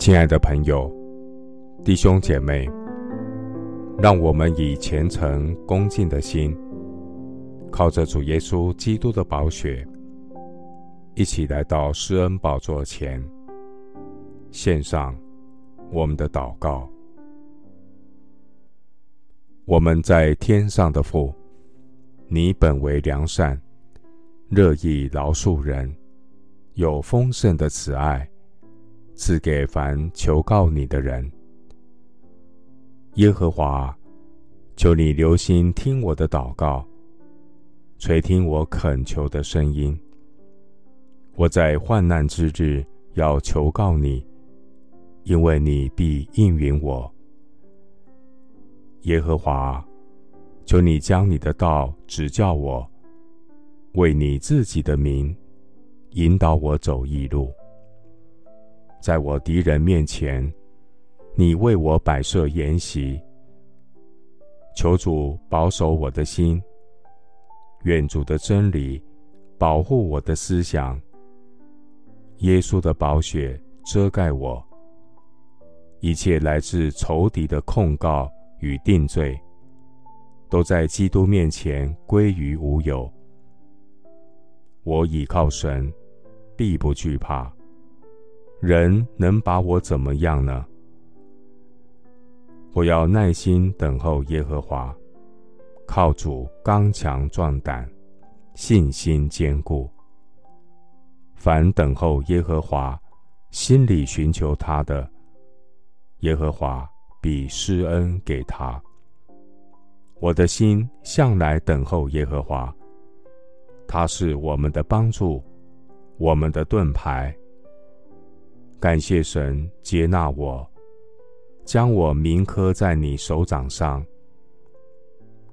亲爱的朋友、弟兄姐妹，让我们以虔诚恭敬的心，靠着主耶稣基督的宝血，一起来到施恩宝座前，献上我们的祷告。我们在天上的父，你本为良善，乐意饶恕人，有丰盛的慈爱。赐给凡求告你的人，耶和华，求你留心听我的祷告，垂听我恳求的声音。我在患难之日要求告你，因为你必应允我。耶和华，求你将你的道指教我，为你自己的名引导我走义路。在我敌人面前，你为我摆设筵席。求主保守我的心，愿主的真理保护我的思想。耶稣的宝血遮盖我，一切来自仇敌的控告与定罪，都在基督面前归于无有。我倚靠神，必不惧怕。人能把我怎么样呢？我要耐心等候耶和华，靠主刚强壮胆，信心坚固。凡等候耶和华，心里寻求他的，耶和华必施恩给他。我的心向来等候耶和华，他是我们的帮助，我们的盾牌。感谢神接纳我，将我铭刻在你手掌上。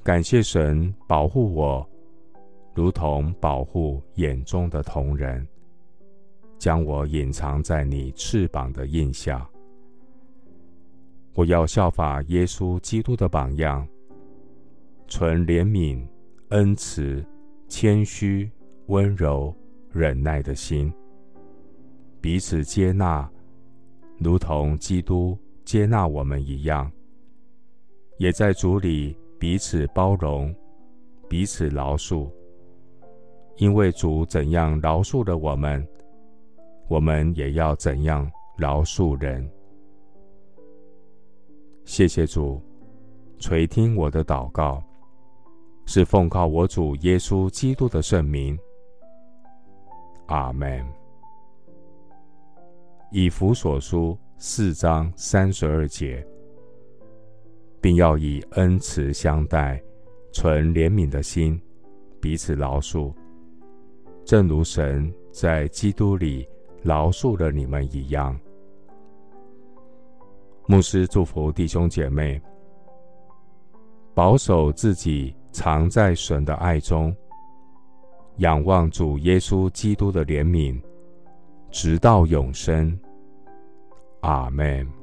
感谢神保护我，如同保护眼中的瞳人，将我隐藏在你翅膀的荫下。我要效法耶稣基督的榜样，存怜悯、恩慈、谦虚、温柔、忍耐的心。彼此接纳，如同基督接纳我们一样，也在主里彼此包容，彼此饶恕。因为主怎样饶恕了我们，我们也要怎样饶恕人。谢谢主，垂听我的祷告，是奉靠我主耶稣基督的圣名。阿门。以弗所书四章三十二节，并要以恩慈相待，存怜悯的心，彼此饶恕，正如神在基督里饶恕了你们一样。牧师祝福弟兄姐妹，保守自己藏在神的爱中，仰望主耶稣基督的怜悯。直到永生，阿门。